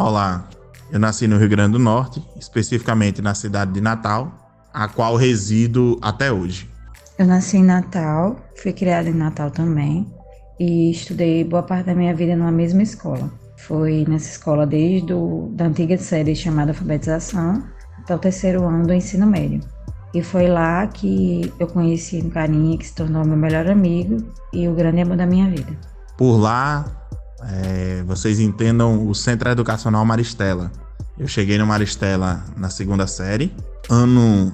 Olá, eu nasci no Rio Grande do Norte, especificamente na cidade de Natal, a qual resido até hoje. Eu nasci em Natal, fui criada em Natal também e estudei boa parte da minha vida numa mesma escola. Foi nessa escola desde o, da antiga série chamada alfabetização até o terceiro ano do ensino médio. E foi lá que eu conheci um carinha que se tornou meu melhor amigo e o grande amor da minha vida. Por lá, é, vocês entendam o Centro Educacional Maristela. Eu cheguei no Maristela na segunda série, ano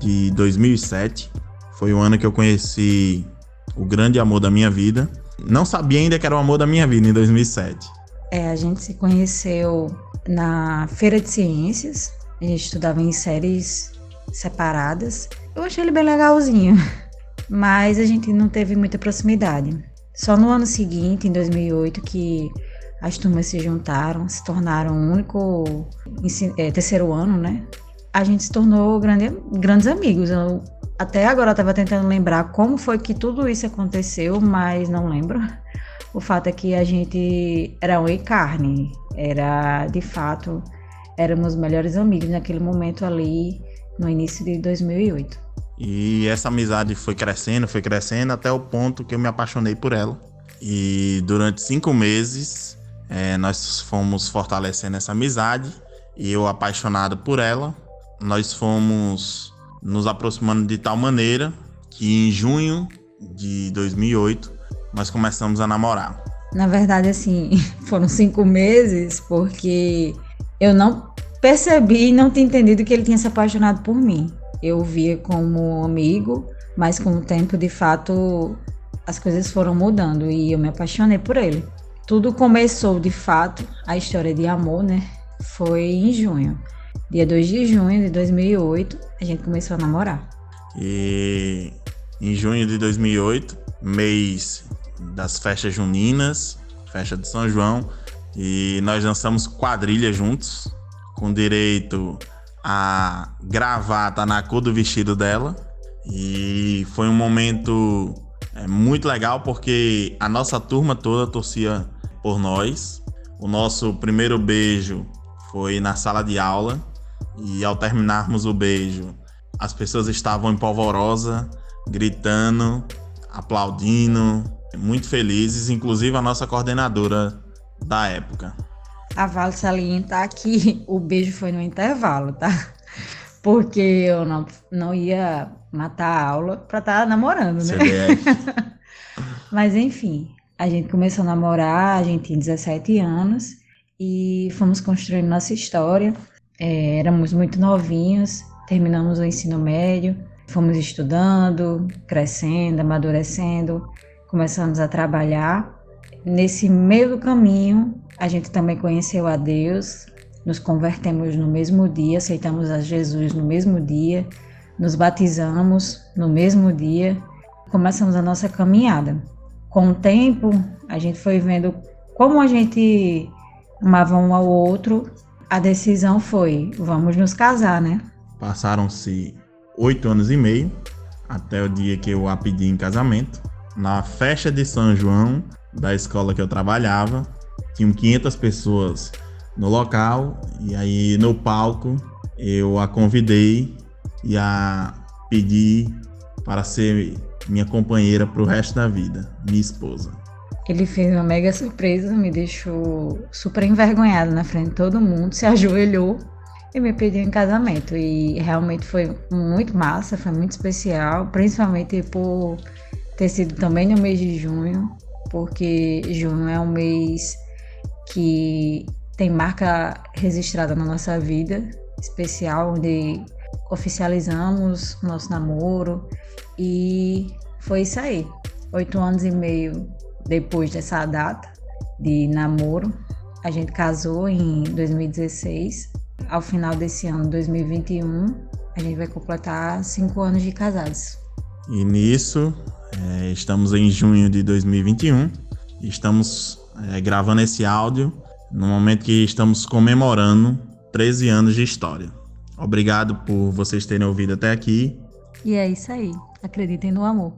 de 2007. Foi o ano que eu conheci o grande amor da minha vida. Não sabia ainda que era o amor da minha vida em 2007. É, a gente se conheceu na Feira de Ciências. A gente estudava em séries separadas. Eu achei ele bem legalzinho, mas a gente não teve muita proximidade. Só no ano seguinte, em 2008, que as turmas se juntaram, se tornaram um único é, terceiro ano, né? A gente se tornou grande, grandes amigos. Eu até agora estava tentando lembrar como foi que tudo isso aconteceu, mas não lembro. O fato é que a gente era um e carne, era de fato, éramos melhores amigos naquele momento ali, no início de 2008. E essa amizade foi crescendo, foi crescendo até o ponto que eu me apaixonei por ela. E durante cinco meses é, nós fomos fortalecendo essa amizade e eu apaixonado por ela, nós fomos nos aproximando de tal maneira que em junho de 2008 nós começamos a namorar. Na verdade, assim, foram cinco meses porque eu não percebi e não tinha entendido que ele tinha se apaixonado por mim. Eu via como amigo, mas com o tempo, de fato, as coisas foram mudando e eu me apaixonei por ele. Tudo começou, de fato, a história de amor, né? Foi em junho. Dia 2 de junho de 2008, a gente começou a namorar. E em junho de 2008, mês das festas juninas, festa de São João, e nós dançamos quadrilha juntos, com direito a gravata na cor do vestido dela. E foi um momento é, muito legal porque a nossa turma toda torcia por nós. O nosso primeiro beijo foi na sala de aula e ao terminarmos o beijo, as pessoas estavam em polvorosa, gritando, aplaudindo, muito felizes, inclusive a nossa coordenadora da época. A Vale salientar que o beijo foi no intervalo, tá? Porque eu não, não ia matar a aula pra estar tá namorando, né? Mas enfim, a gente começou a namorar, a gente tinha 17 anos e fomos construindo nossa história. É, éramos muito novinhos, terminamos o ensino médio, fomos estudando, crescendo, amadurecendo começamos a trabalhar. Nesse meio caminho, a gente também conheceu a Deus, nos convertemos no mesmo dia, aceitamos a Jesus no mesmo dia, nos batizamos no mesmo dia, começamos a nossa caminhada. Com o tempo, a gente foi vendo como a gente amava um ao outro, a decisão foi: vamos nos casar, né? Passaram-se oito anos e meio até o dia que eu a pedi em casamento na festa de São João da escola que eu trabalhava. Tinham 500 pessoas no local e aí no palco eu a convidei e a pedi para ser minha companheira para o resto da vida, minha esposa. Ele fez uma mega surpresa, me deixou super envergonhada na frente de todo mundo, se ajoelhou e me pediu em casamento. E realmente foi muito massa, foi muito especial, principalmente por ter sido também no mês de junho, porque junho é um mês que tem marca registrada na nossa vida especial, onde oficializamos nosso namoro e foi isso aí. Oito anos e meio depois dessa data de namoro, a gente casou em 2016. Ao final desse ano, 2021, a gente vai completar cinco anos de casados. E nisso é, estamos em junho de 2021 e estamos é, gravando esse áudio no momento que estamos comemorando 13 anos de história. Obrigado por vocês terem ouvido até aqui. E é isso aí. Acreditem no amor.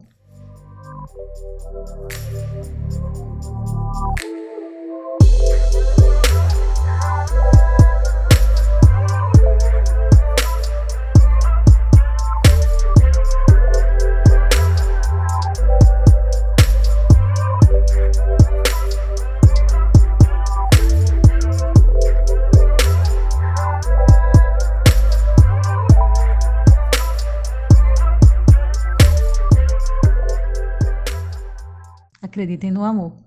Acreditem no amor.